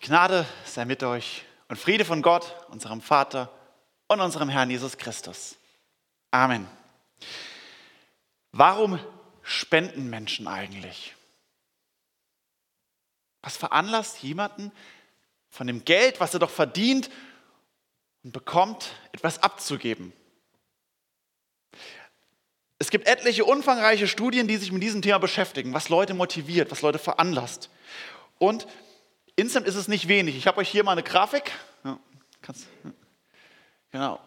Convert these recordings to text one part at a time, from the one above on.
Die Gnade sei mit euch und Friede von Gott, unserem Vater und unserem Herrn Jesus Christus. Amen. Warum spenden Menschen eigentlich? Was veranlasst jemanden von dem Geld, was er doch verdient und bekommt, etwas abzugeben? Es gibt etliche umfangreiche Studien, die sich mit diesem Thema beschäftigen, was Leute motiviert, was Leute veranlasst. Und insgesamt ist es nicht wenig. Ich habe euch hier mal eine Grafik. Ja, kannst, genau.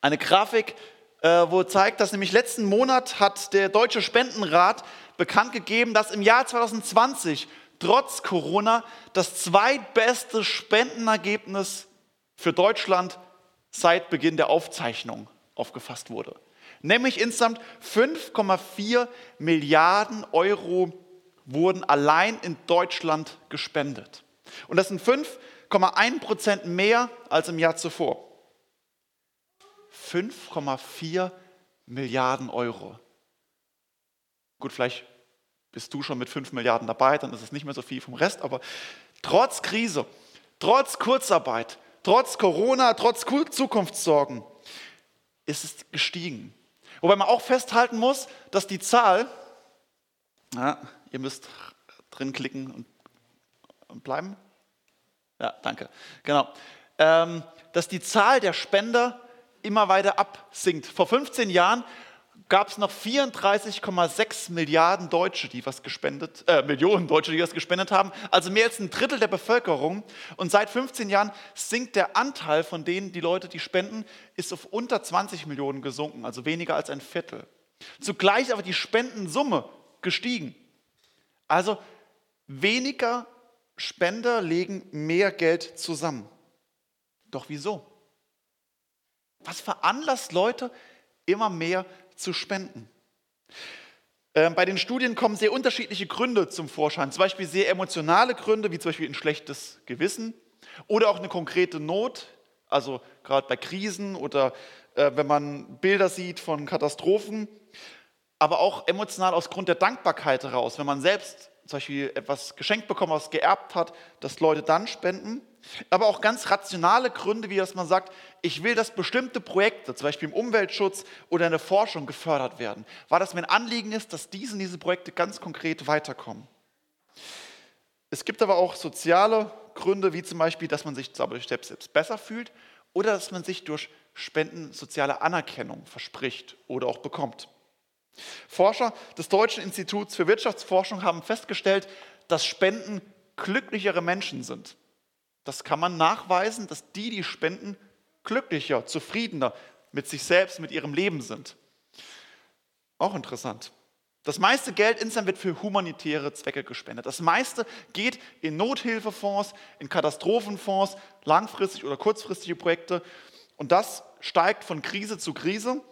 Eine Grafik, äh, wo zeigt, dass nämlich letzten Monat hat der Deutsche Spendenrat bekannt gegeben, dass im Jahr 2020 trotz Corona das zweitbeste Spendenergebnis für Deutschland seit Beginn der Aufzeichnung aufgefasst wurde nämlich insgesamt 5,4 Milliarden Euro wurden allein in Deutschland gespendet. Und das sind 5,1 Prozent mehr als im Jahr zuvor. 5,4 Milliarden Euro. Gut, vielleicht bist du schon mit 5 Milliarden dabei, dann ist es nicht mehr so viel vom Rest, aber trotz Krise, trotz Kurzarbeit, trotz Corona, trotz Zukunftssorgen ist es gestiegen. Wobei man auch festhalten muss, dass die Zahl, ja, ihr müsst drin klicken und, bleiben. Ja, danke. Genau. Ähm, dass die Zahl der Spender immer weiter absinkt. Vor 15 Jahren gab es noch 34,6 Milliarden Deutsche, die was gespendet, äh, Millionen Deutsche, die was gespendet haben, also mehr als ein Drittel der Bevölkerung. Und seit 15 Jahren sinkt der Anteil von denen, die Leute, die spenden, ist auf unter 20 Millionen gesunken, also weniger als ein Viertel. Zugleich aber die Spendensumme gestiegen. Also weniger Spender legen mehr Geld zusammen. Doch wieso? Was veranlasst Leute, immer mehr zu spenden. Ähm, bei den Studien kommen sehr unterschiedliche Gründe zum Vorschein, zum Beispiel sehr emotionale Gründe, wie zum Beispiel ein schlechtes Gewissen oder auch eine konkrete Not, also gerade bei Krisen oder äh, wenn man Bilder sieht von Katastrophen, aber auch emotional aus Grund der Dankbarkeit heraus, wenn man selbst zum Beispiel etwas geschenkt bekommen, was geerbt hat, dass Leute dann spenden aber auch ganz rationale Gründe, wie dass man sagt, ich will, dass bestimmte Projekte, zum Beispiel im Umweltschutz oder in der Forschung gefördert werden, weil das mein Anliegen ist, dass diese, diese Projekte ganz konkret weiterkommen. Es gibt aber auch soziale Gründe, wie zum Beispiel, dass man sich selbst besser fühlt oder dass man sich durch Spenden soziale Anerkennung verspricht oder auch bekommt. Forscher des Deutschen Instituts für Wirtschaftsforschung haben festgestellt, dass Spenden glücklichere Menschen sind. Das kann man nachweisen, dass die, die spenden, glücklicher, zufriedener mit sich selbst, mit ihrem Leben sind. Auch interessant. Das meiste Geld insgesamt wird für humanitäre Zwecke gespendet. Das meiste geht in Nothilfefonds, in Katastrophenfonds, langfristig oder kurzfristige Projekte. Und das steigt von Krise zu Krise,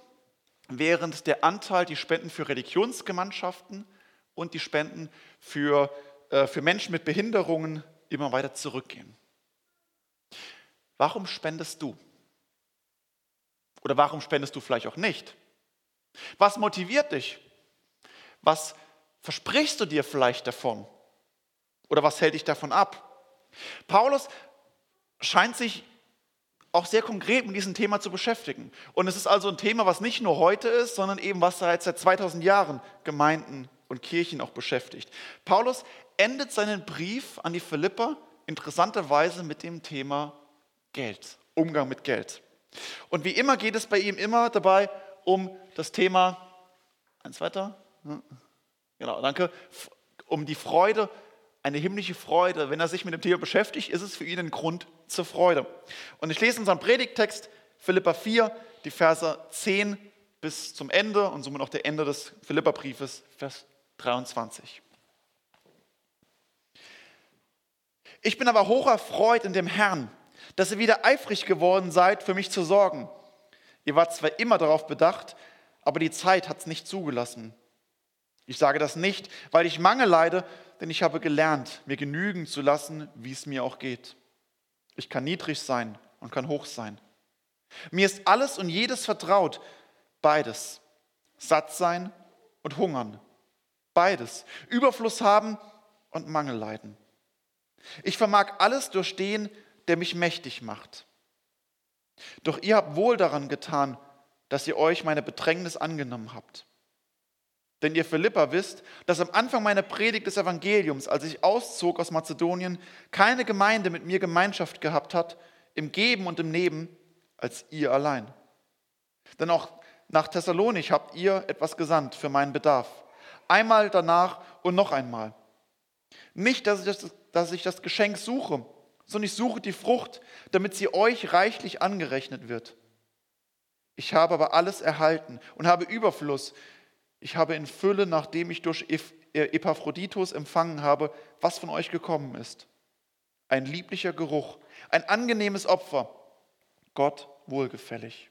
während der Anteil, die Spenden für Religionsgemeinschaften und die Spenden für, äh, für Menschen mit Behinderungen immer weiter zurückgehen. Warum spendest du? Oder warum spendest du vielleicht auch nicht? Was motiviert dich? Was versprichst du dir vielleicht davon? Oder was hält dich davon ab? Paulus scheint sich auch sehr konkret mit diesem Thema zu beschäftigen. Und es ist also ein Thema, was nicht nur heute ist, sondern eben was seit 2000 Jahren Gemeinden und Kirchen auch beschäftigt. Paulus endet seinen Brief an die Philipper interessanterweise mit dem Thema Geld, Umgang mit Geld. Und wie immer geht es bei ihm immer dabei um das Thema, eins weiter, genau, danke, um die Freude, eine himmlische Freude. Wenn er sich mit dem Thema beschäftigt, ist es für ihn ein Grund zur Freude. Und ich lese unseren Predigttext, Philippa 4, die Verse 10 bis zum Ende und somit auch der Ende des Philipperbriefes, Vers 23. Ich bin aber hoch erfreut in dem Herrn, dass ihr wieder eifrig geworden seid, für mich zu sorgen. Ihr wart zwar immer darauf bedacht, aber die Zeit hat es nicht zugelassen. Ich sage das nicht, weil ich Mangel leide, denn ich habe gelernt, mir genügen zu lassen, wie es mir auch geht. Ich kann niedrig sein und kann hoch sein. Mir ist alles und jedes vertraut, beides. Satt sein und hungern, beides. Überfluss haben und Mangel leiden. Ich vermag alles durch den, der mich mächtig macht. Doch ihr habt wohl daran getan, dass ihr euch meine Bedrängnis angenommen habt. Denn ihr Philippa wisst, dass am Anfang meiner Predigt des Evangeliums, als ich auszog aus Mazedonien, keine Gemeinde mit mir Gemeinschaft gehabt hat, im Geben und im Nehmen, als ihr allein. Denn auch nach Thessalonich habt ihr etwas gesandt für meinen Bedarf. Einmal danach und noch einmal. Nicht, dass ich das, dass ich das Geschenk suche, sondern ich suche die Frucht, damit sie euch reichlich angerechnet wird. Ich habe aber alles erhalten und habe Überfluss. Ich habe in Fülle, nachdem ich durch äh, Epaphroditus empfangen habe, was von euch gekommen ist. Ein lieblicher Geruch, ein angenehmes Opfer, Gott wohlgefällig.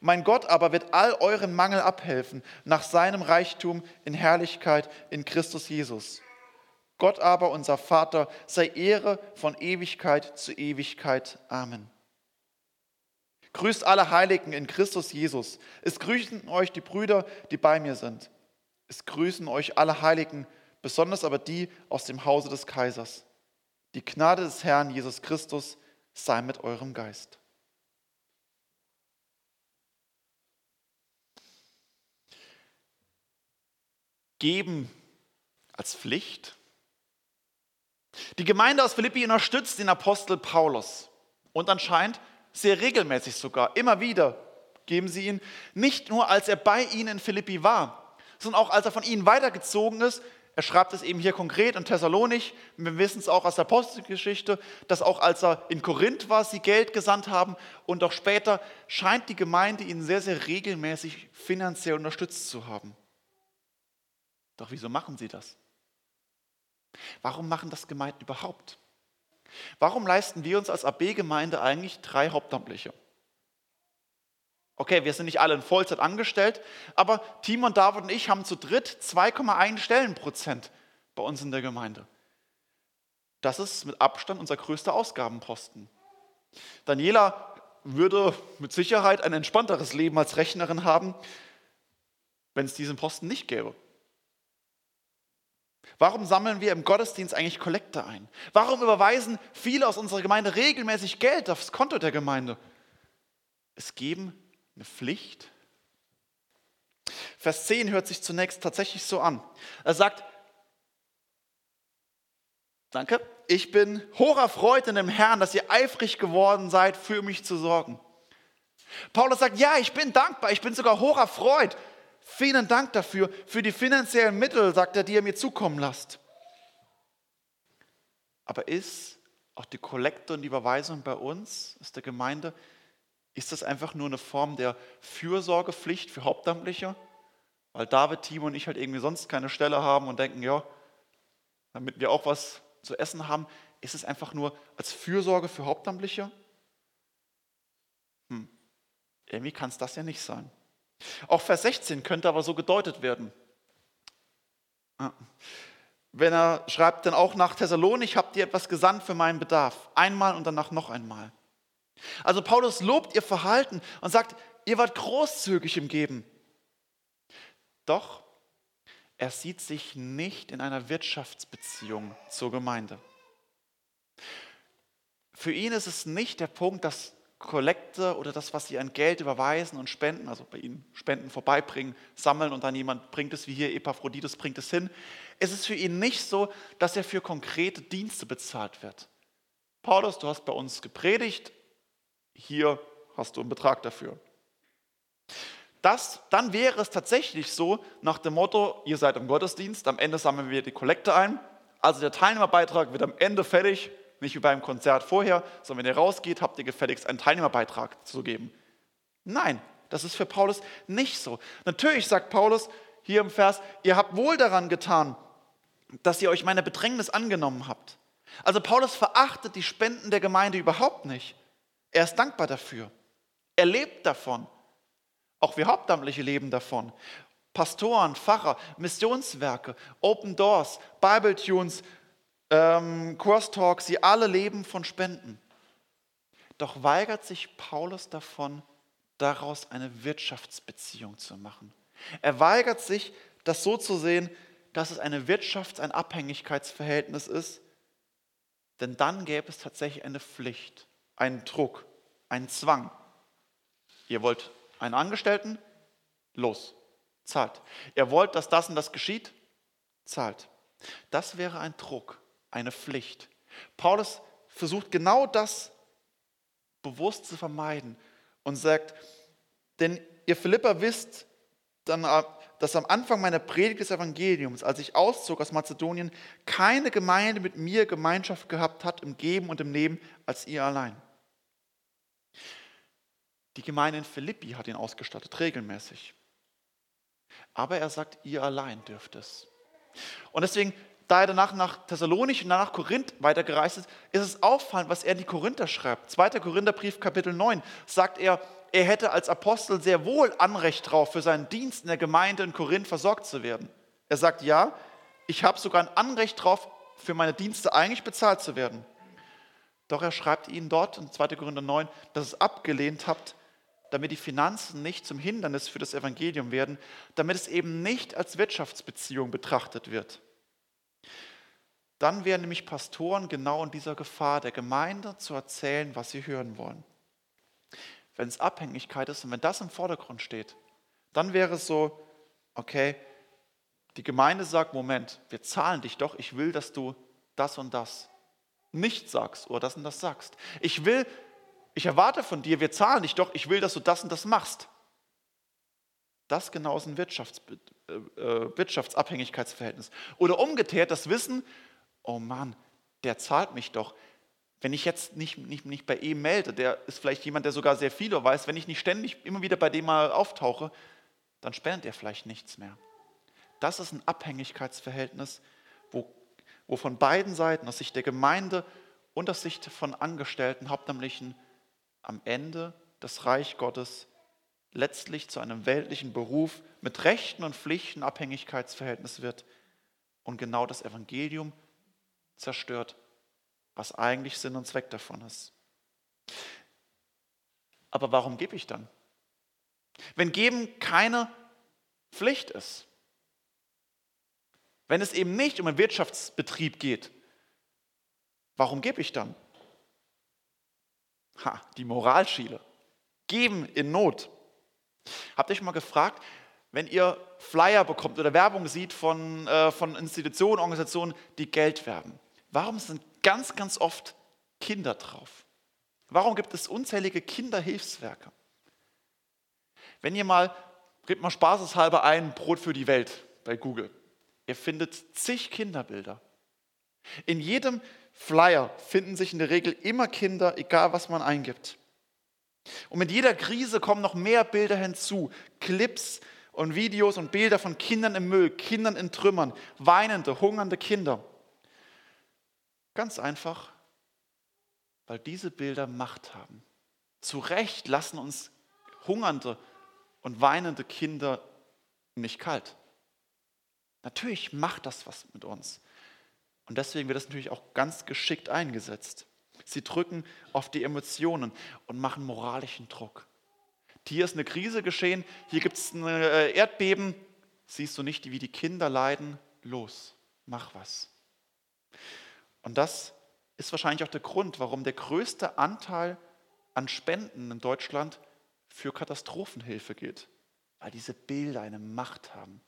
Mein Gott aber wird all euren Mangel abhelfen nach seinem Reichtum in Herrlichkeit in Christus Jesus. Gott aber, unser Vater, sei Ehre von Ewigkeit zu Ewigkeit. Amen. Grüßt alle Heiligen in Christus Jesus. Es grüßen euch die Brüder, die bei mir sind. Es grüßen euch alle Heiligen, besonders aber die aus dem Hause des Kaisers. Die Gnade des Herrn Jesus Christus sei mit eurem Geist. Geben als Pflicht. Die Gemeinde aus Philippi unterstützt den Apostel Paulus und anscheinend sehr regelmäßig sogar, immer wieder geben sie ihn, nicht nur als er bei ihnen in Philippi war, sondern auch als er von ihnen weitergezogen ist. Er schreibt es eben hier konkret in Thessalonich. Wir wissen es auch aus der Apostelgeschichte, dass auch als er in Korinth war, sie Geld gesandt haben und auch später scheint die Gemeinde ihn sehr, sehr regelmäßig finanziell unterstützt zu haben. Doch wieso machen sie das? Warum machen das Gemeinden überhaupt? Warum leisten wir uns als AB-Gemeinde eigentlich drei Hauptamtliche? Okay, wir sind nicht alle in Vollzeit angestellt, aber Tim und David und ich haben zu dritt 2,1 Stellenprozent bei uns in der Gemeinde. Das ist mit Abstand unser größter Ausgabenposten. Daniela würde mit Sicherheit ein entspannteres Leben als Rechnerin haben, wenn es diesen Posten nicht gäbe. Warum sammeln wir im Gottesdienst eigentlich Kollekte ein? Warum überweisen viele aus unserer Gemeinde regelmäßig Geld aufs Konto der Gemeinde? Es geben eine Pflicht. Vers 10 hört sich zunächst tatsächlich so an. Er sagt, danke, ich bin hocherfreut in dem Herrn, dass ihr eifrig geworden seid, für mich zu sorgen. Paulus sagt, ja, ich bin dankbar, ich bin sogar hocherfreut. Vielen Dank dafür, für die finanziellen Mittel, sagt er, die ihr mir zukommen lasst. Aber ist auch die Kollekte und die Überweisung bei uns, aus der Gemeinde, ist das einfach nur eine Form der Fürsorgepflicht für Hauptamtliche? Weil David, Timo und ich halt irgendwie sonst keine Stelle haben und denken, ja, damit wir auch was zu essen haben, ist es einfach nur als Fürsorge für Hauptamtliche? Hm, irgendwie kann es das ja nicht sein. Auch Vers 16 könnte aber so gedeutet werden. Wenn er schreibt, denn auch nach Thessalonich habt ihr etwas gesandt für meinen Bedarf. Einmal und danach noch einmal. Also Paulus lobt ihr Verhalten und sagt, ihr wart großzügig im Geben. Doch er sieht sich nicht in einer Wirtschaftsbeziehung zur Gemeinde. Für ihn ist es nicht der Punkt, dass Kollekte oder das, was sie an Geld überweisen und spenden, also bei ihnen Spenden vorbeibringen, sammeln und dann jemand bringt es, wie hier Epaphroditus bringt es hin. Es ist für ihn nicht so, dass er für konkrete Dienste bezahlt wird. Paulus, du hast bei uns gepredigt, hier hast du einen Betrag dafür. Das, dann wäre es tatsächlich so, nach dem Motto, ihr seid im Gottesdienst, am Ende sammeln wir die Kollekte ein, also der Teilnehmerbeitrag wird am Ende fertig, nicht wie beim Konzert vorher, sondern wenn ihr rausgeht, habt ihr gefälligst einen Teilnehmerbeitrag zu geben. Nein, das ist für Paulus nicht so. Natürlich sagt Paulus hier im Vers, ihr habt wohl daran getan, dass ihr euch meine Bedrängnis angenommen habt. Also Paulus verachtet die Spenden der Gemeinde überhaupt nicht. Er ist dankbar dafür. Er lebt davon. Auch wir Hauptamtliche leben davon. Pastoren, Pfarrer, Missionswerke, Open Doors, Bible Tunes, ähm, Crosstalk, sie alle leben von Spenden. Doch weigert sich Paulus davon, daraus eine Wirtschaftsbeziehung zu machen. Er weigert sich, das so zu sehen, dass es eine Wirtschafts-, ein Abhängigkeitsverhältnis ist, Denn dann gäbe es tatsächlich eine Pflicht, einen Druck, einen Zwang. Ihr wollt einen Angestellten? Los, zahlt. Ihr wollt, dass das und das geschieht? Zahlt. Das wäre ein Druck, eine Pflicht. Paulus versucht genau das bewusst zu vermeiden und sagt, denn ihr Philipper wisst, dann, dass am Anfang meiner Predigt des Evangeliums, als ich auszog aus Mazedonien, keine Gemeinde mit mir Gemeinschaft gehabt hat im Geben und im Nehmen als ihr allein. Die Gemeinde in Philippi hat ihn ausgestattet, regelmäßig. Aber er sagt, ihr allein dürft es. Und deswegen, da er danach nach Thessalonich und danach nach Korinth weitergereist ist, ist es auffallend, was er in die Korinther schreibt. 2. Korintherbrief, Kapitel 9, sagt er, er hätte als Apostel sehr wohl Anrecht darauf, für seinen Dienst in der Gemeinde in Korinth versorgt zu werden. Er sagt, ja, ich habe sogar ein Anrecht darauf, für meine Dienste eigentlich bezahlt zu werden. Doch er schreibt ihnen dort in 2. Korinther 9, dass es abgelehnt habt, damit die Finanzen nicht zum Hindernis für das Evangelium werden, damit es eben nicht als Wirtschaftsbeziehung betrachtet wird. Dann wären nämlich Pastoren genau in dieser Gefahr, der Gemeinde zu erzählen, was sie hören wollen. Wenn es Abhängigkeit ist und wenn das im Vordergrund steht, dann wäre es so, okay, die Gemeinde sagt, Moment, wir zahlen dich doch, ich will, dass du das und das nicht sagst oder das und das sagst. Ich will, ich erwarte von dir, wir zahlen dich doch, ich will, dass du das und das machst. Das genau ist ein Wirtschafts, äh, äh, Wirtschaftsabhängigkeitsverhältnis. Oder umgekehrt das Wissen, oh Mann, der zahlt mich doch. Wenn ich jetzt nicht, nicht, nicht bei ihm melde, der ist vielleicht jemand, der sogar sehr viel weiß, wenn ich nicht ständig immer wieder bei dem mal auftauche, dann spendet er vielleicht nichts mehr. Das ist ein Abhängigkeitsverhältnis, wo, wo von beiden Seiten, aus Sicht der Gemeinde und aus Sicht von Angestellten, Hauptamtlichen, am Ende das Reich Gottes letztlich zu einem weltlichen Beruf mit Rechten und Pflichten Abhängigkeitsverhältnis wird und genau das Evangelium zerstört, was eigentlich Sinn und Zweck davon ist. Aber warum gebe ich dann? Wenn Geben keine Pflicht ist, wenn es eben nicht um einen Wirtschaftsbetrieb geht, warum gebe ich dann? Ha, die Moralschiele. Geben in Not. Habt ihr euch mal gefragt, wenn ihr Flyer bekommt oder Werbung sieht von, äh, von Institutionen, Organisationen, die Geld werben, warum sind ganz, ganz oft Kinder drauf? Warum gibt es unzählige Kinderhilfswerke? Wenn ihr mal, gebt mal spaßeshalber ein Brot für die Welt bei Google. Ihr findet zig Kinderbilder. In jedem Flyer finden sich in der Regel immer Kinder, egal was man eingibt. Und mit jeder Krise kommen noch mehr Bilder hinzu. Clips und Videos und Bilder von Kindern im Müll, Kindern in Trümmern, weinende, hungernde Kinder. Ganz einfach, weil diese Bilder Macht haben. Zu Recht lassen uns hungernde und weinende Kinder nicht kalt. Natürlich macht das was mit uns. Und deswegen wird das natürlich auch ganz geschickt eingesetzt. Sie drücken auf die Emotionen und machen moralischen Druck. Hier ist eine Krise geschehen, hier gibt es ein äh, Erdbeben. Siehst du nicht, wie die Kinder leiden? Los, mach was. Und das ist wahrscheinlich auch der Grund, warum der größte Anteil an Spenden in Deutschland für Katastrophenhilfe geht. Weil diese Bilder eine Macht haben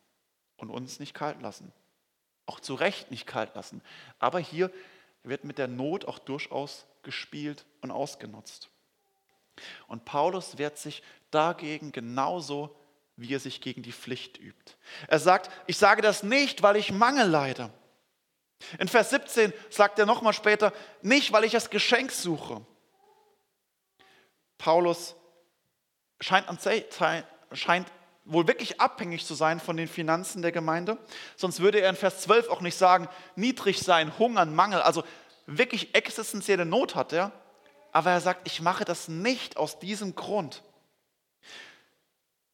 und uns nicht kalt lassen auch zu Recht nicht kalt lassen. Aber hier wird mit der Not auch durchaus gespielt und ausgenutzt. Und Paulus wehrt sich dagegen genauso, wie er sich gegen die Pflicht übt. Er sagt, ich sage das nicht, weil ich Mangel leide. In Vers 17 sagt er nochmal später, nicht, weil ich das Geschenk suche. Paulus scheint, scheint wohl wirklich abhängig zu sein von den Finanzen der Gemeinde. Sonst würde er in Vers 12 auch nicht sagen, niedrig sein, hungern, Mangel, also wirklich existenzielle Not hat er. Aber er sagt, ich mache das nicht aus diesem Grund.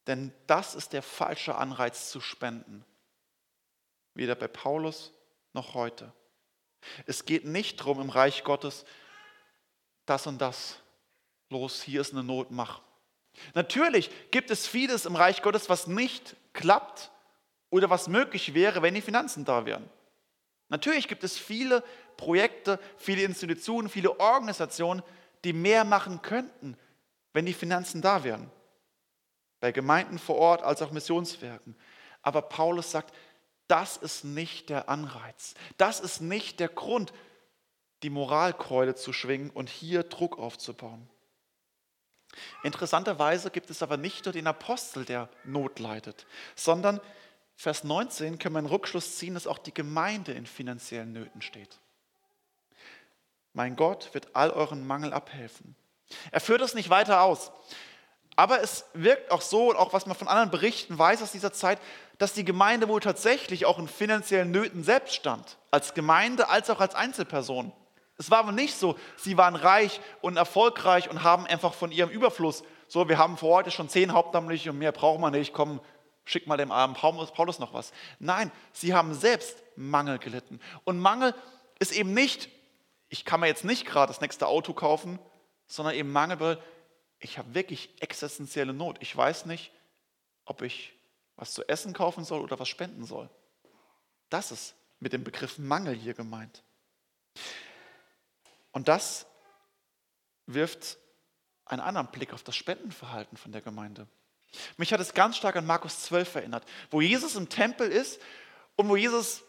Denn das ist der falsche Anreiz zu spenden. Weder bei Paulus noch heute. Es geht nicht darum, im Reich Gottes das und das. Los, hier ist eine Not, mach. Natürlich gibt es vieles im Reich Gottes, was nicht klappt oder was möglich wäre, wenn die Finanzen da wären. Natürlich gibt es viele Projekte, viele Institutionen, viele Organisationen, die mehr machen könnten, wenn die Finanzen da wären. Bei Gemeinden vor Ort als auch Missionswerken. Aber Paulus sagt, das ist nicht der Anreiz. Das ist nicht der Grund, die Moralkeule zu schwingen und hier Druck aufzubauen. Interessanterweise gibt es aber nicht nur den Apostel, der Not leidet, sondern Vers 19 können wir einen Rückschluss ziehen, dass auch die Gemeinde in finanziellen Nöten steht. Mein Gott wird all euren Mangel abhelfen. Er führt es nicht weiter aus. Aber es wirkt auch so, auch was man von anderen Berichten weiß aus dieser Zeit, dass die Gemeinde wohl tatsächlich auch in finanziellen Nöten selbst stand. Als Gemeinde als auch als Einzelperson. Es war aber nicht so, sie waren reich und erfolgreich und haben einfach von ihrem Überfluss, so wir haben vor heute schon zehn Hauptamtliche und mehr brauchen wir nicht, komm, schick mal dem armen Paulus noch was. Nein, sie haben selbst Mangel gelitten. Und Mangel ist eben nicht, ich kann mir jetzt nicht gerade das nächste Auto kaufen, sondern eben Mangel, weil ich habe wirklich existenzielle Not. Ich weiß nicht, ob ich was zu essen kaufen soll oder was spenden soll. Das ist mit dem Begriff Mangel hier gemeint. Und das wirft einen anderen Blick auf das Spendenverhalten von der Gemeinde. Mich hat es ganz stark an Markus 12 erinnert, wo Jesus im Tempel ist und wo Jesus,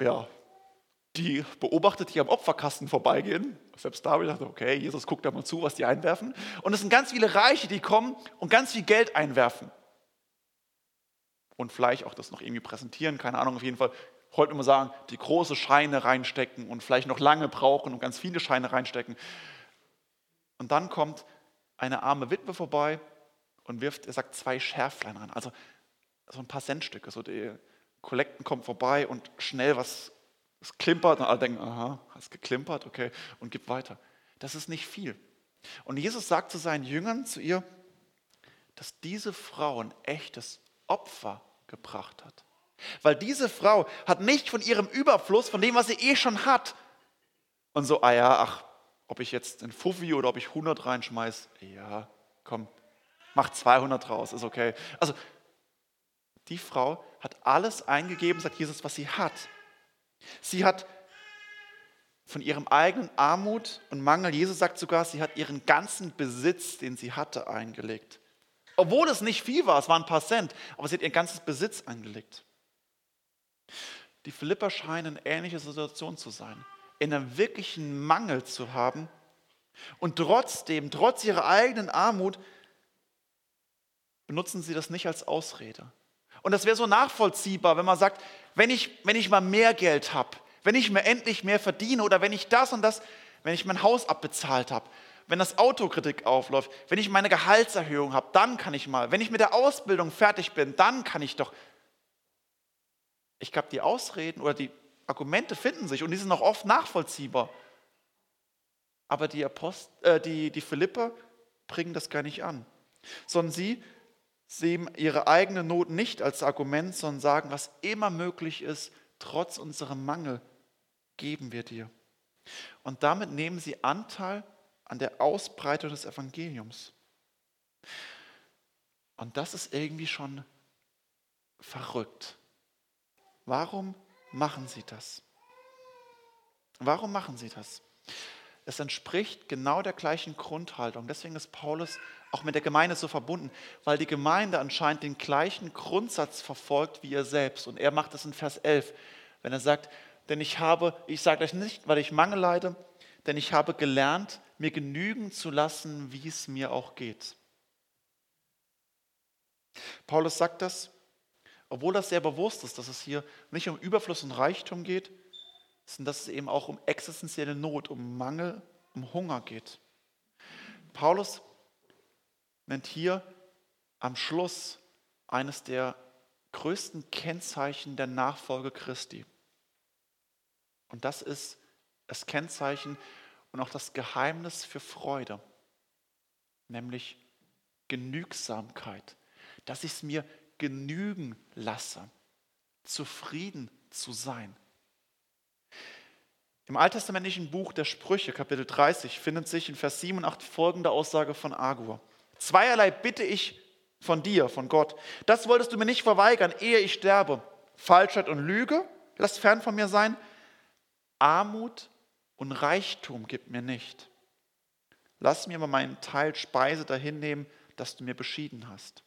ja, die beobachtet, die am Opferkasten vorbeigehen. Selbst da habe ich gedacht, okay, Jesus guckt da mal zu, was die einwerfen. Und es sind ganz viele Reiche, die kommen und ganz viel Geld einwerfen. Und vielleicht auch das noch irgendwie präsentieren, keine Ahnung, auf jeden Fall. Heute immer sagen, die große Scheine reinstecken und vielleicht noch lange brauchen und ganz viele Scheine reinstecken. Und dann kommt eine arme Witwe vorbei und wirft, er sagt, zwei Schärflein ran. Also so ein paar Centstücke. So die Kollekten kommen vorbei und schnell was es klimpert und alle denken, aha, hast geklimpert, okay, und gibt weiter. Das ist nicht viel. Und Jesus sagt zu seinen Jüngern, zu ihr, dass diese Frau ein echtes Opfer gebracht hat. Weil diese Frau hat nicht von ihrem Überfluss, von dem, was sie eh schon hat, und so, ah ja, ach, ob ich jetzt ein Fuffi oder ob ich 100 reinschmeiß, ja, komm, mach 200 raus, ist okay. Also, die Frau hat alles eingegeben, sagt Jesus, was sie hat. Sie hat von ihrem eigenen Armut und Mangel, Jesus sagt sogar, sie hat ihren ganzen Besitz, den sie hatte, eingelegt. Obwohl es nicht viel war, es waren ein paar Cent, aber sie hat ihren ganzen Besitz eingelegt. Die Philipper scheinen in ähnlicher Situation zu sein, in einem wirklichen Mangel zu haben und trotzdem, trotz ihrer eigenen Armut, benutzen sie das nicht als Ausrede. Und das wäre so nachvollziehbar, wenn man sagt, wenn ich, wenn ich mal mehr Geld habe, wenn ich mir endlich mehr verdiene oder wenn ich das und das, wenn ich mein Haus abbezahlt habe, wenn das Autokritik aufläuft, wenn ich meine Gehaltserhöhung habe, dann kann ich mal. Wenn ich mit der Ausbildung fertig bin, dann kann ich doch. Ich glaube, die Ausreden oder die Argumente finden sich und die sind auch oft nachvollziehbar. Aber die, Apost äh, die, die Philipper bringen das gar nicht an, sondern sie sehen ihre eigene Not nicht als Argument, sondern sagen, was immer möglich ist, trotz unserem Mangel, geben wir dir. Und damit nehmen sie Anteil an der Ausbreitung des Evangeliums. Und das ist irgendwie schon verrückt. Warum machen sie das? Warum machen sie das? Es entspricht genau der gleichen Grundhaltung. Deswegen ist Paulus auch mit der Gemeinde so verbunden, weil die Gemeinde anscheinend den gleichen Grundsatz verfolgt wie er selbst. Und er macht das in Vers 11, wenn er sagt, denn ich habe, ich sage euch nicht, weil ich Mangel leide, denn ich habe gelernt, mir genügen zu lassen, wie es mir auch geht. Paulus sagt das, obwohl das sehr bewusst ist, dass es hier nicht um Überfluss und Reichtum geht, sondern dass es eben auch um existenzielle Not, um Mangel, um Hunger geht. Paulus nennt hier am Schluss eines der größten Kennzeichen der Nachfolge Christi. Und das ist das Kennzeichen und auch das Geheimnis für Freude, nämlich Genügsamkeit, dass ich es mir genügen lasse, zufrieden zu sein. Im alttestamentlichen Buch der Sprüche, Kapitel 30, findet sich in Vers 7 und 8 folgende Aussage von Agur. Zweierlei bitte ich von dir, von Gott. Das wolltest du mir nicht verweigern, ehe ich sterbe. Falschheit und Lüge, lass fern von mir sein. Armut und Reichtum gib mir nicht. Lass mir aber meinen Teil Speise dahin nehmen, dass du mir beschieden hast.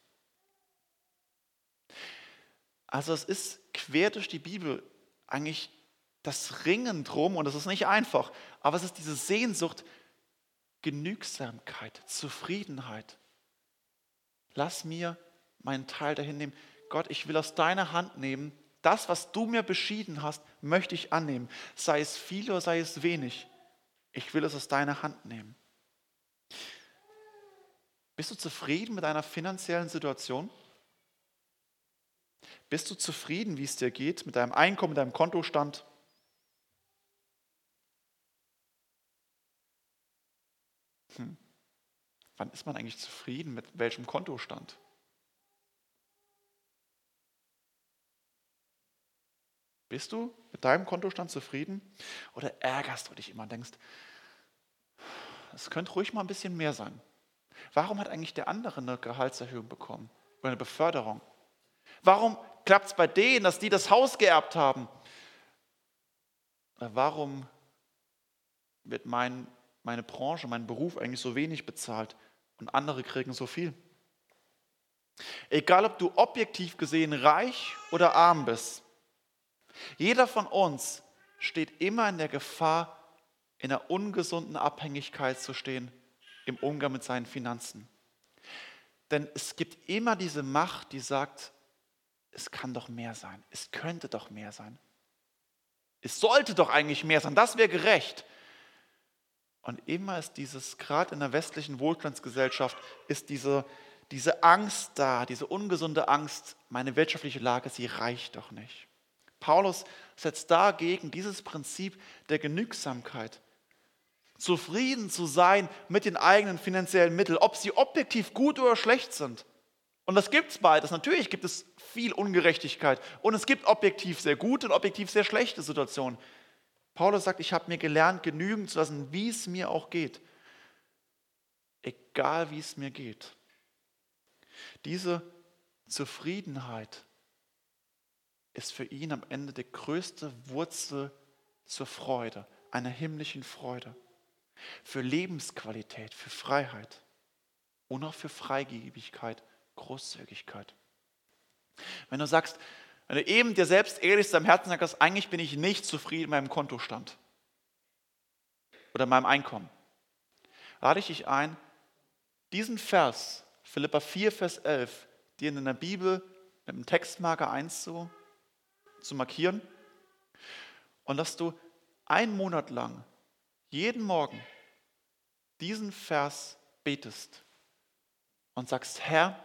Also es ist quer durch die Bibel eigentlich das Ringen drum, und es ist nicht einfach, aber es ist diese Sehnsucht, Genügsamkeit, Zufriedenheit. Lass mir meinen Teil dahin nehmen. Gott, ich will aus deiner Hand nehmen, das, was du mir beschieden hast, möchte ich annehmen. Sei es viel oder sei es wenig. Ich will es aus deiner Hand nehmen. Bist du zufrieden mit deiner finanziellen Situation? Bist du zufrieden, wie es dir geht, mit deinem Einkommen, mit deinem Kontostand? Hm. Wann ist man eigentlich zufrieden mit welchem Kontostand? Bist du mit deinem Kontostand zufrieden oder ärgerst du dich immer und denkst, es könnte ruhig mal ein bisschen mehr sein? Warum hat eigentlich der andere eine Gehaltserhöhung bekommen oder eine Beförderung? Warum klappt es bei denen, dass die das Haus geerbt haben? Warum wird mein, meine Branche, mein Beruf eigentlich so wenig bezahlt und andere kriegen so viel? Egal, ob du objektiv gesehen reich oder arm bist, jeder von uns steht immer in der Gefahr, in einer ungesunden Abhängigkeit zu stehen im Umgang mit seinen Finanzen. Denn es gibt immer diese Macht, die sagt, es kann doch mehr sein, es könnte doch mehr sein. Es sollte doch eigentlich mehr sein, das wäre gerecht. Und immer ist dieses, gerade in der westlichen Wohlstandsgesellschaft, ist diese, diese Angst da, diese ungesunde Angst, meine wirtschaftliche Lage, sie reicht doch nicht. Paulus setzt dagegen dieses Prinzip der Genügsamkeit. Zufrieden zu sein mit den eigenen finanziellen Mitteln, ob sie objektiv gut oder schlecht sind. Und das gibt es beides. Natürlich gibt es viel Ungerechtigkeit und es gibt objektiv sehr gute und objektiv sehr schlechte Situationen. Paulus sagt, ich habe mir gelernt, genügen zu lassen, wie es mir auch geht. Egal wie es mir geht. Diese Zufriedenheit ist für ihn am Ende die größte Wurzel zur Freude, einer himmlischen Freude, für Lebensqualität, für Freiheit und auch für Freigebigkeit, Großzügigkeit. Wenn du sagst, wenn du eben dir selbst ehrlich zu deinem Herzen sagst, eigentlich bin ich nicht zufrieden mit meinem Kontostand oder meinem Einkommen, lade ich dich ein, diesen Vers, Philippa 4, Vers 11, dir in der Bibel mit dem Textmarker einzu zu markieren. Und dass du einen Monat lang jeden Morgen diesen Vers betest und sagst, Herr,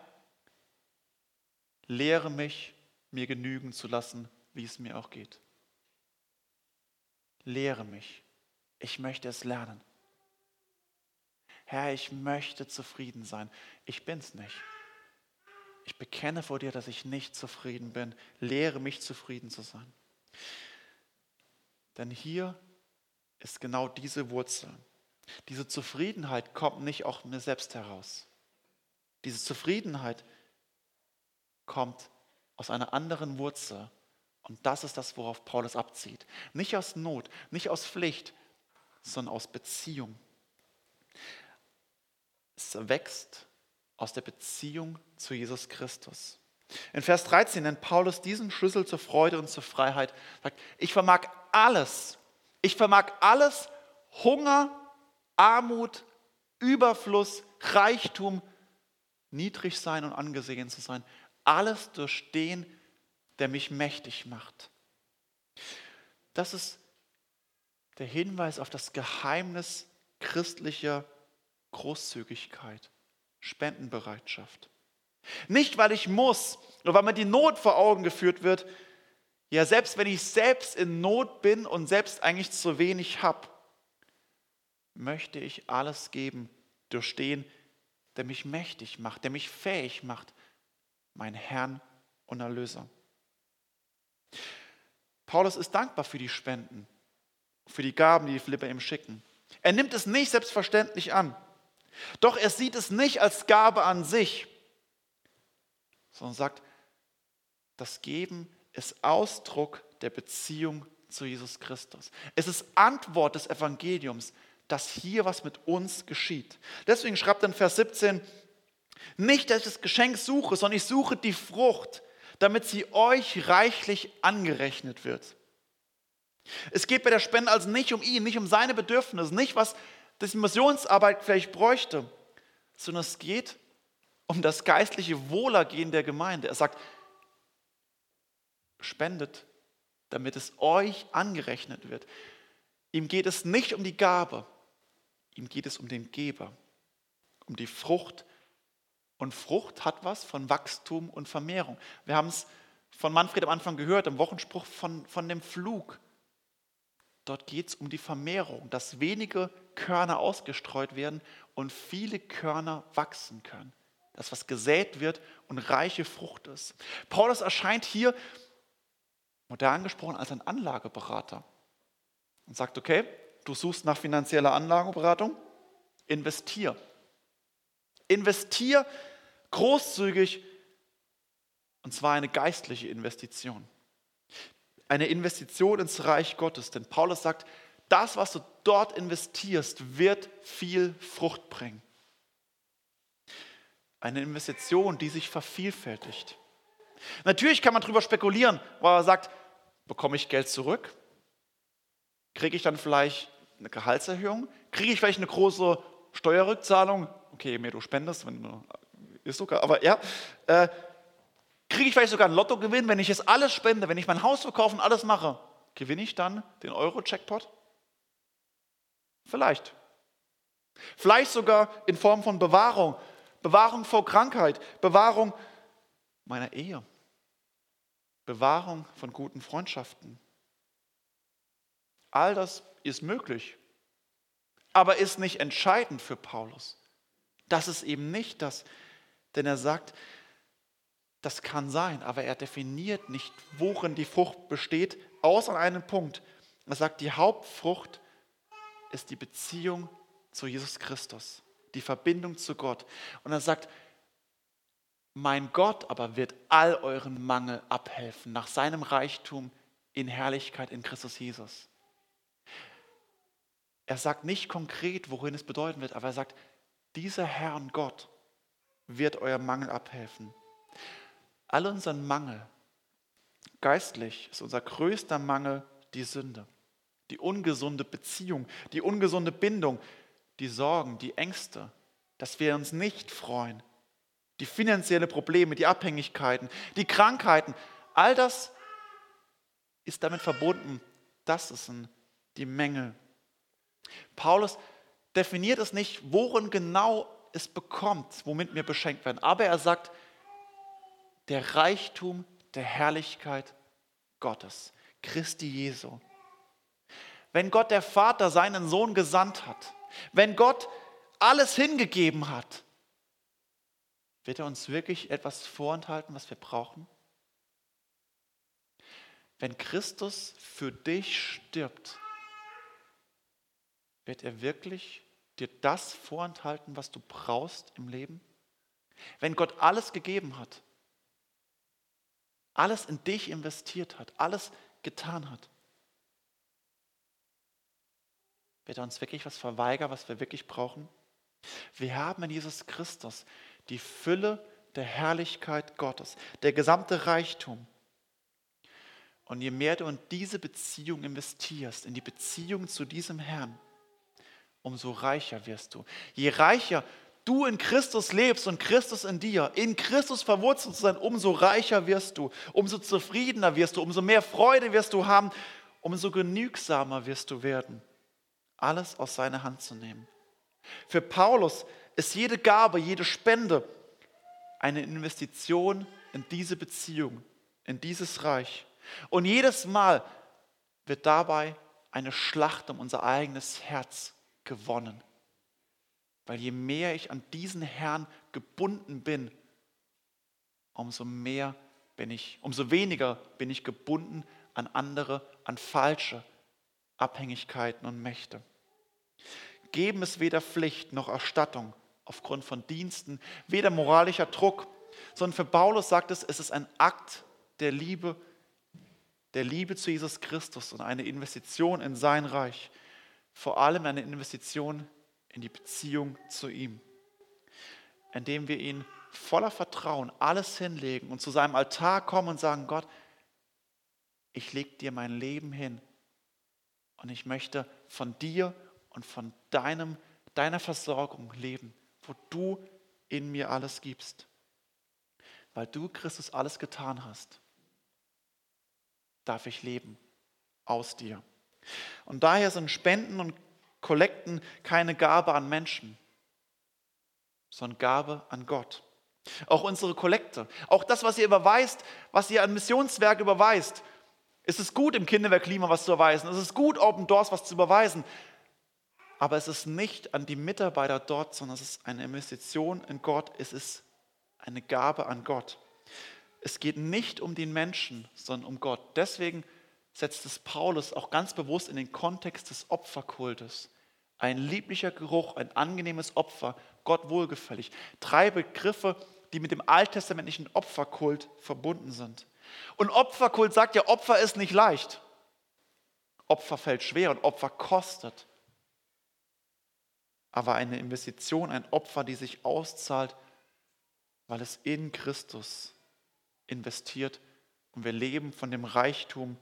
lehre mich, mir genügen zu lassen, wie es mir auch geht. Lehre mich. Ich möchte es lernen. Herr, ich möchte zufrieden sein. Ich bin es nicht. Ich bekenne vor dir, dass ich nicht zufrieden bin. Lehre mich zufrieden zu sein. Denn hier ist genau diese Wurzel. Diese Zufriedenheit kommt nicht aus mir selbst heraus. Diese Zufriedenheit kommt aus einer anderen Wurzel. Und das ist das, worauf Paulus abzieht. Nicht aus Not, nicht aus Pflicht, sondern aus Beziehung. Es wächst aus der Beziehung zu Jesus Christus. In Vers 13 nennt Paulus diesen Schlüssel zur Freude und zur Freiheit. Sagt, ich vermag alles. Ich vermag alles, Hunger, Armut, Überfluss, Reichtum, niedrig sein und angesehen zu sein. Alles durch den, der mich mächtig macht. Das ist der Hinweis auf das Geheimnis christlicher Großzügigkeit. Spendenbereitschaft. Nicht, weil ich muss, oder weil mir die Not vor Augen geführt wird. Ja, selbst wenn ich selbst in Not bin und selbst eigentlich zu wenig habe, möchte ich alles geben durch den, der mich mächtig macht, der mich fähig macht, mein Herrn und Erlöser. Paulus ist dankbar für die Spenden, für die Gaben, die die Philipper ihm schicken. Er nimmt es nicht selbstverständlich an. Doch er sieht es nicht als Gabe an sich, sondern sagt, das Geben ist Ausdruck der Beziehung zu Jesus Christus. Es ist Antwort des Evangeliums, dass hier was mit uns geschieht. Deswegen schreibt er in Vers 17, nicht, dass ich das Geschenk suche, sondern ich suche die Frucht, damit sie euch reichlich angerechnet wird. Es geht bei der Spende also nicht um ihn, nicht um seine Bedürfnisse, nicht was die Missionsarbeit vielleicht bräuchte, sondern es geht um das geistliche Wohlergehen der Gemeinde. Er sagt, spendet, damit es euch angerechnet wird. Ihm geht es nicht um die Gabe, ihm geht es um den Geber, um die Frucht. Und Frucht hat was von Wachstum und Vermehrung. Wir haben es von Manfred am Anfang gehört, im Wochenspruch von, von dem Flug. Dort geht es um die Vermehrung, dass wenige Körner ausgestreut werden und viele Körner wachsen können. Das, was gesät wird und reiche Frucht ist. Paulus erscheint hier, modern gesprochen, als ein Anlageberater und sagt, okay, du suchst nach finanzieller Anlageberatung, investier. Investier großzügig und zwar eine geistliche Investition eine Investition ins Reich Gottes. Denn Paulus sagt, das, was du dort investierst, wird viel Frucht bringen. Eine Investition, die sich vervielfältigt. Natürlich kann man darüber spekulieren, weil er sagt, bekomme ich Geld zurück? Kriege ich dann vielleicht eine Gehaltserhöhung? Kriege ich vielleicht eine große Steuerrückzahlung? Okay, mehr du spendest, wenn du, ist sogar, aber ja, äh, Kriege ich vielleicht sogar einen Lottogewinn, wenn ich es alles spende, wenn ich mein Haus verkaufe und alles mache? Gewinne ich dann den Euro-Jackpot? Vielleicht. Vielleicht sogar in Form von Bewahrung. Bewahrung vor Krankheit, Bewahrung meiner Ehe, Bewahrung von guten Freundschaften. All das ist möglich, aber ist nicht entscheidend für Paulus. Das ist eben nicht das, denn er sagt, das kann sein, aber er definiert nicht, worin die Frucht besteht, außer an einem Punkt. Er sagt, die Hauptfrucht ist die Beziehung zu Jesus Christus, die Verbindung zu Gott. Und er sagt, mein Gott aber wird all euren Mangel abhelfen nach seinem Reichtum in Herrlichkeit in Christus Jesus. Er sagt nicht konkret, worin es bedeuten wird, aber er sagt, dieser Herr und Gott wird euer Mangel abhelfen all unseren Mangel, geistlich ist unser größter Mangel die Sünde, die ungesunde Beziehung, die ungesunde Bindung, die Sorgen, die Ängste, dass wir uns nicht freuen, die finanziellen Probleme, die Abhängigkeiten, die Krankheiten, all das ist damit verbunden. Das sind die Mängel. Paulus definiert es nicht, worin genau es bekommt, womit wir beschenkt werden. Aber er sagt, der Reichtum der Herrlichkeit Gottes, Christi Jesu. Wenn Gott der Vater seinen Sohn gesandt hat, wenn Gott alles hingegeben hat, wird er uns wirklich etwas vorenthalten, was wir brauchen? Wenn Christus für dich stirbt, wird er wirklich dir das vorenthalten, was du brauchst im Leben? Wenn Gott alles gegeben hat, alles in dich investiert hat, alles getan hat, wird er uns wirklich was verweigern, was wir wirklich brauchen? Wir haben in Jesus Christus die Fülle der Herrlichkeit Gottes, der gesamte Reichtum. Und je mehr du in diese Beziehung investierst, in die Beziehung zu diesem Herrn, umso reicher wirst du. Je reicher du in Christus lebst und Christus in dir, in Christus verwurzelt zu sein, umso reicher wirst du, umso zufriedener wirst du, umso mehr Freude wirst du haben, umso genügsamer wirst du werden, alles aus seiner Hand zu nehmen. Für Paulus ist jede Gabe, jede Spende eine Investition in diese Beziehung, in dieses Reich. Und jedes Mal wird dabei eine Schlacht um unser eigenes Herz gewonnen. Weil je mehr ich an diesen Herrn gebunden bin, umso mehr bin ich, umso weniger bin ich gebunden an andere, an falsche Abhängigkeiten und Mächte. Geben ist weder Pflicht noch Erstattung aufgrund von Diensten, weder moralischer Druck, sondern für Paulus sagt es, es ist ein Akt der Liebe, der Liebe zu Jesus Christus und eine Investition in sein Reich, vor allem eine Investition in die Beziehung zu ihm, indem wir ihn voller Vertrauen alles hinlegen und zu seinem Altar kommen und sagen, Gott, ich lege dir mein Leben hin und ich möchte von dir und von deinem, deiner Versorgung leben, wo du in mir alles gibst. Weil du, Christus, alles getan hast, darf ich leben aus dir. Und daher sind Spenden und Kollekten keine Gabe an Menschen, sondern Gabe an Gott. Auch unsere Kollekte, auch das, was ihr überweist, was ihr an Missionswerk überweist, es ist gut, im Kinderwerk Klima was zu überweisen. Es ist gut, Open Doors was zu überweisen. Aber es ist nicht an die Mitarbeiter dort, sondern es ist eine Investition in Gott. Es ist eine Gabe an Gott. Es geht nicht um den Menschen, sondern um Gott. Deswegen setzt es Paulus auch ganz bewusst in den Kontext des Opferkultes. Ein lieblicher Geruch, ein angenehmes Opfer, Gott wohlgefällig. Drei Begriffe, die mit dem alttestamentlichen Opferkult verbunden sind. Und Opferkult sagt ja, Opfer ist nicht leicht. Opfer fällt schwer und Opfer kostet. Aber eine Investition, ein Opfer, die sich auszahlt, weil es in Christus investiert und wir leben von dem Reichtum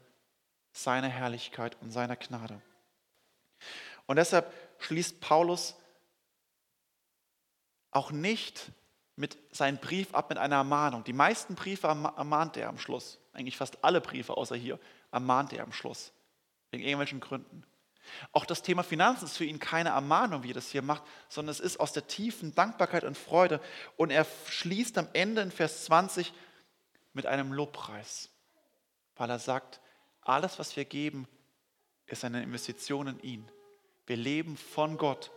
seiner Herrlichkeit und seiner Gnade. Und deshalb schließt Paulus auch nicht mit seinem Brief ab mit einer Ermahnung. Die meisten Briefe ermahnt er am Schluss. Eigentlich fast alle Briefe außer hier ermahnt er am Schluss. Wegen irgendwelchen Gründen. Auch das Thema Finanzen ist für ihn keine Ermahnung, wie er das hier macht, sondern es ist aus der tiefen Dankbarkeit und Freude. Und er schließt am Ende in Vers 20 mit einem Lobpreis, weil er sagt, alles, was wir geben, ist eine Investition in ihn. Wir leben von Gott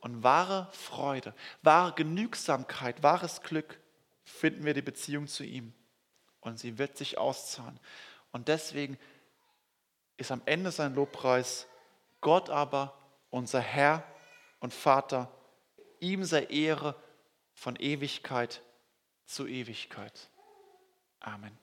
und wahre Freude, wahre Genügsamkeit, wahres Glück finden wir die Beziehung zu ihm. Und sie wird sich auszahlen. Und deswegen ist am Ende sein Lobpreis Gott aber, unser Herr und Vater, ihm sei Ehre von Ewigkeit zu Ewigkeit. Amen.